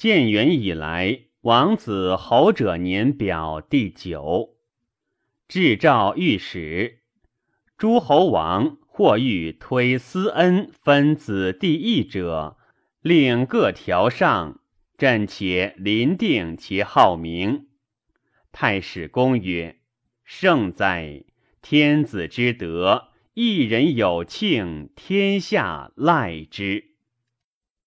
建元以来，王子侯者年表第九。至诏御史，诸侯王或欲推私恩分子弟邑者，令各条上。朕且临定其号名。太史公曰：圣哉天子之德，一人有庆，天下赖之。